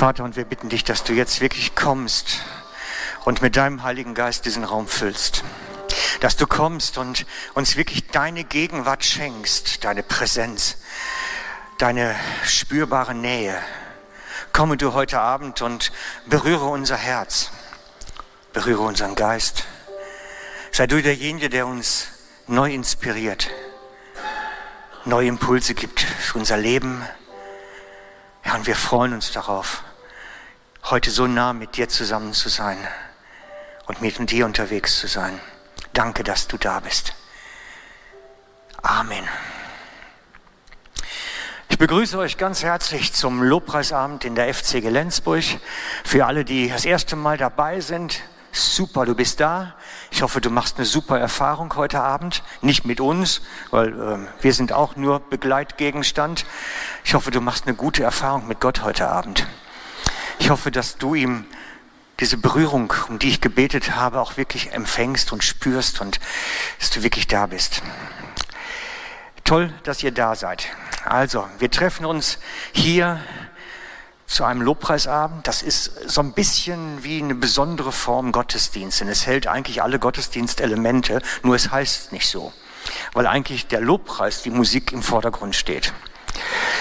Vater, und wir bitten dich, dass du jetzt wirklich kommst und mit deinem Heiligen Geist diesen Raum füllst. Dass du kommst und uns wirklich deine Gegenwart schenkst, deine Präsenz, deine spürbare Nähe. Komme du heute Abend und berühre unser Herz, berühre unseren Geist. Sei du derjenige, der uns neu inspiriert, neue Impulse gibt für unser Leben. Ja, und wir freuen uns darauf, heute so nah mit dir zusammen zu sein und mit dir unterwegs zu sein. Danke, dass du da bist. Amen. Ich begrüße euch ganz herzlich zum Lobpreisabend in der FC Gelenzburg. Für alle, die das erste Mal dabei sind, super, du bist da. Ich hoffe, du machst eine super Erfahrung heute Abend. Nicht mit uns, weil äh, wir sind auch nur Begleitgegenstand. Ich hoffe, du machst eine gute Erfahrung mit Gott heute Abend. Ich hoffe, dass du ihm diese Berührung, um die ich gebetet habe, auch wirklich empfängst und spürst und dass du wirklich da bist. Toll, dass ihr da seid. Also, wir treffen uns hier zu einem Lobpreisabend. Das ist so ein bisschen wie eine besondere Form Gottesdienst. Denn es hält eigentlich alle Gottesdienstelemente, nur es heißt nicht so. Weil eigentlich der Lobpreis, die Musik im Vordergrund steht.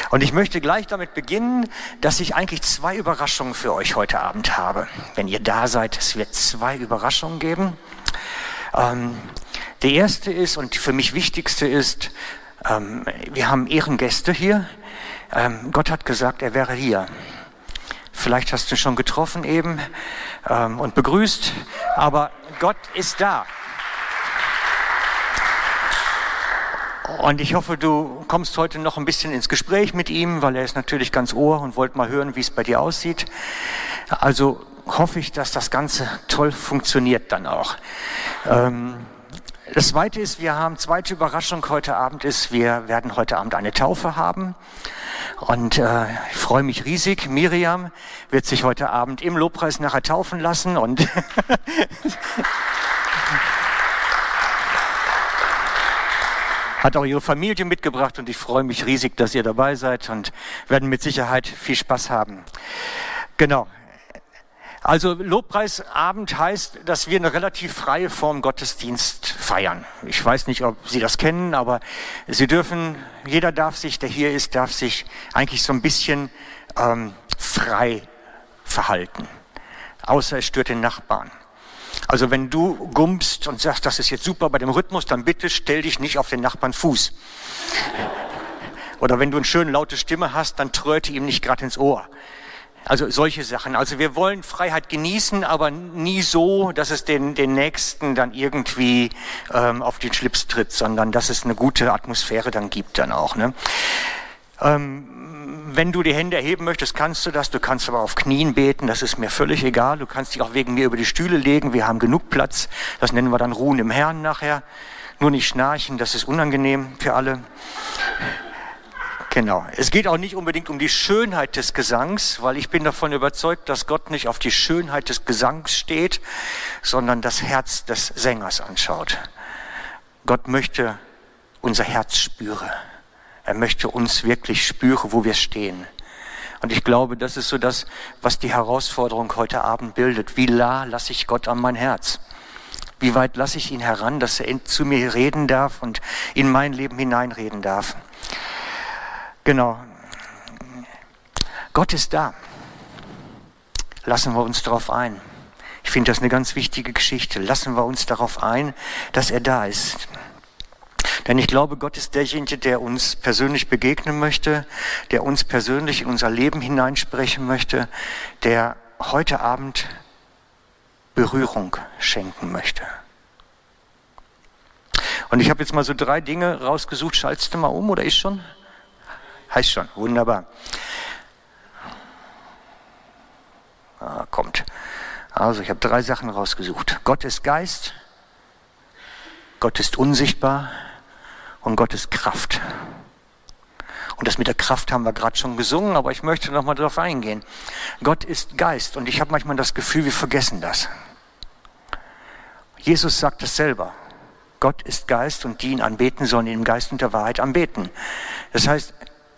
Und ich möchte gleich damit beginnen, dass ich eigentlich zwei Überraschungen für euch heute Abend habe. Wenn ihr da seid, es wird zwei Überraschungen geben. Ähm, die erste ist und für mich wichtigste ist, ähm, wir haben Ehrengäste hier. Ähm, Gott hat gesagt, er wäre hier. Vielleicht hast du ihn schon getroffen eben ähm, und begrüßt, aber Gott ist da. Und ich hoffe, du kommst heute noch ein bisschen ins Gespräch mit ihm, weil er ist natürlich ganz ohr und wollte mal hören, wie es bei dir aussieht. Also hoffe ich, dass das Ganze toll funktioniert dann auch. Ähm, das Zweite ist, wir haben zweite Überraschung heute Abend ist, wir werden heute Abend eine Taufe haben. Und äh, ich freue mich riesig. Miriam wird sich heute Abend im Lobpreis nachher taufen lassen und hat auch ihre Familie mitgebracht und ich freue mich riesig, dass ihr dabei seid und werden mit Sicherheit viel Spaß haben. Genau. Also Lobpreisabend heißt, dass wir eine relativ freie Form Gottesdienst feiern. Ich weiß nicht, ob Sie das kennen, aber Sie dürfen, jeder darf sich, der hier ist, darf sich eigentlich so ein bisschen ähm, frei verhalten. Außer es stört den Nachbarn. Also wenn du gummst und sagst, das ist jetzt super bei dem Rhythmus, dann bitte stell dich nicht auf den Nachbarn Fuß. Oder wenn du eine schöne laute Stimme hast, dann tröte ihm nicht gerade ins Ohr. Also solche Sachen. Also wir wollen Freiheit genießen, aber nie so, dass es den, den Nächsten dann irgendwie ähm, auf den Schlips tritt, sondern dass es eine gute Atmosphäre dann gibt dann auch. Ne? Ähm, wenn du die Hände erheben möchtest, kannst du das. Du kannst aber auf Knien beten, das ist mir völlig egal. Du kannst dich auch wegen mir über die Stühle legen, wir haben genug Platz. Das nennen wir dann Ruhen im Herrn nachher. Nur nicht schnarchen, das ist unangenehm für alle. Genau. Es geht auch nicht unbedingt um die Schönheit des Gesangs, weil ich bin davon überzeugt, dass Gott nicht auf die Schönheit des Gesangs steht, sondern das Herz des Sängers anschaut. Gott möchte unser Herz spüren. Er möchte uns wirklich spüren, wo wir stehen. Und ich glaube, das ist so das, was die Herausforderung heute Abend bildet. Wie nah lasse ich Gott an mein Herz? Wie weit lasse ich ihn heran, dass er zu mir reden darf und in mein Leben hineinreden darf? Genau. Gott ist da. Lassen wir uns darauf ein. Ich finde das eine ganz wichtige Geschichte. Lassen wir uns darauf ein, dass er da ist. Denn ich glaube, Gott ist derjenige, der uns persönlich begegnen möchte, der uns persönlich in unser Leben hineinsprechen möchte, der heute Abend Berührung schenken möchte. Und ich habe jetzt mal so drei Dinge rausgesucht. Schaltest du mal um oder ich schon? Heißt schon, wunderbar. Ah, kommt. Also, ich habe drei Sachen rausgesucht. Gott ist Geist, Gott ist unsichtbar und Gott ist Kraft. Und das mit der Kraft haben wir gerade schon gesungen, aber ich möchte noch mal darauf eingehen. Gott ist Geist und ich habe manchmal das Gefühl, wir vergessen das. Jesus sagt es selber. Gott ist Geist und die ihn anbeten sollen ihn im Geist und der Wahrheit anbeten. Das heißt,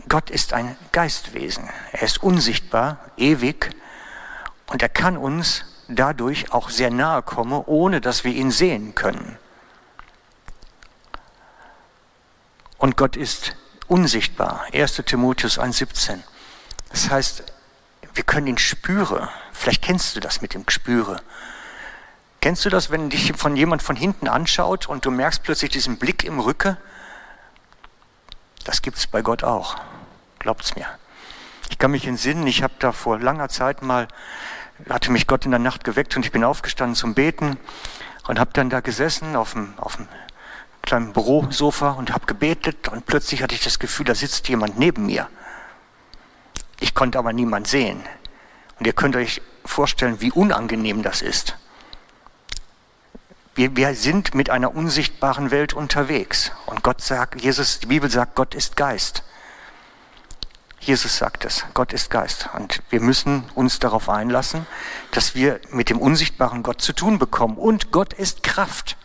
Gott ist ein Geistwesen. Er ist unsichtbar, ewig und er kann uns dadurch auch sehr nahe kommen, ohne dass wir ihn sehen können. Und Gott ist unsichtbar. 1. Timotheus 1,17. Das heißt, wir können ihn spüren. Vielleicht kennst du das mit dem Gespüre. Kennst du das, wenn dich von jemand von hinten anschaut und du merkst plötzlich diesen Blick im Rücken? Das gibt es bei Gott auch. Glaubt's mir. Ich kann mich entsinnen, ich habe da vor langer Zeit mal, hatte mich Gott in der Nacht geweckt und ich bin aufgestanden zum Beten und habe dann da gesessen auf dem, auf dem kleinen Bürosofa und habe gebetet und plötzlich hatte ich das Gefühl, da sitzt jemand neben mir. Ich konnte aber niemand sehen. Und ihr könnt euch vorstellen, wie unangenehm das ist. Wir, wir sind mit einer unsichtbaren Welt unterwegs. Und Gott sagt, Jesus, die Bibel sagt, Gott ist Geist. Jesus sagt es, Gott ist Geist. Und wir müssen uns darauf einlassen, dass wir mit dem unsichtbaren Gott zu tun bekommen. Und Gott ist Kraft.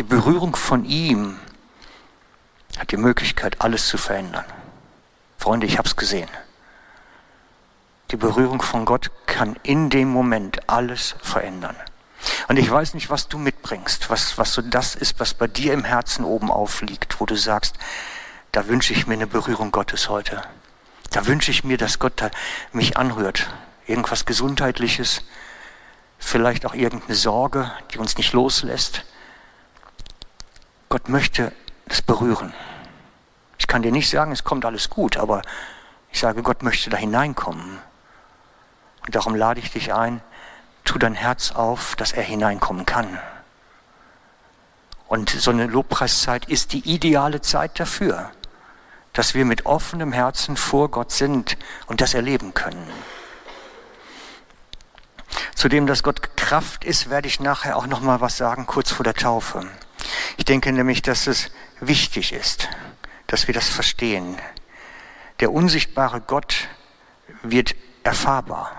Die Berührung von ihm hat die Möglichkeit, alles zu verändern. Freunde, ich habe es gesehen. Die Berührung von Gott kann in dem Moment alles verändern. Und ich weiß nicht, was du mitbringst, was, was so das ist, was bei dir im Herzen oben aufliegt, wo du sagst, da wünsche ich mir eine Berührung Gottes heute. Da wünsche ich mir, dass Gott mich anrührt. Irgendwas Gesundheitliches, vielleicht auch irgendeine Sorge, die uns nicht loslässt. Gott möchte das berühren. Ich kann dir nicht sagen, es kommt alles gut, aber ich sage, Gott möchte da hineinkommen. Und darum lade ich dich ein, tu dein Herz auf, dass er hineinkommen kann. Und so eine Lobpreiszeit ist die ideale Zeit dafür, dass wir mit offenem Herzen vor Gott sind und das erleben können. Zudem, dass Gott Kraft ist, werde ich nachher auch noch mal was sagen, kurz vor der Taufe. Ich denke nämlich, dass es wichtig ist, dass wir das verstehen. Der unsichtbare Gott wird erfahrbar.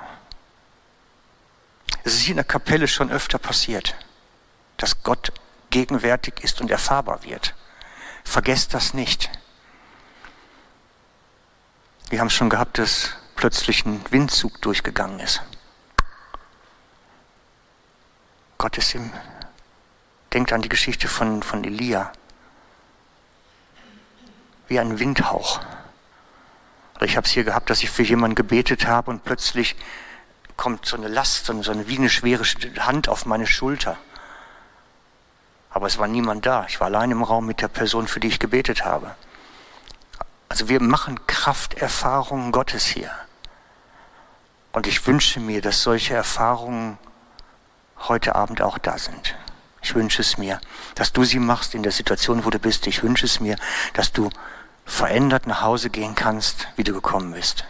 Es ist hier in der Kapelle schon öfter passiert, dass Gott gegenwärtig ist und erfahrbar wird. Vergesst das nicht. Wir haben es schon gehabt, dass plötzlich ein Windzug durchgegangen ist. Gott ist im. Denkt an die Geschichte von, von Elia. Wie ein Windhauch. Oder ich habe es hier gehabt, dass ich für jemanden gebetet habe und plötzlich kommt so eine Last, so eine, wie eine schwere Hand auf meine Schulter. Aber es war niemand da. Ich war allein im Raum mit der Person, für die ich gebetet habe. Also wir machen Krafterfahrungen Gottes hier. Und ich wünsche mir, dass solche Erfahrungen heute Abend auch da sind. Ich wünsche es mir, dass du sie machst in der Situation, wo du bist. Ich wünsche es mir, dass du verändert nach Hause gehen kannst, wie du gekommen bist.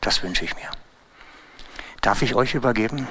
Das wünsche ich mir. Darf ich euch übergeben?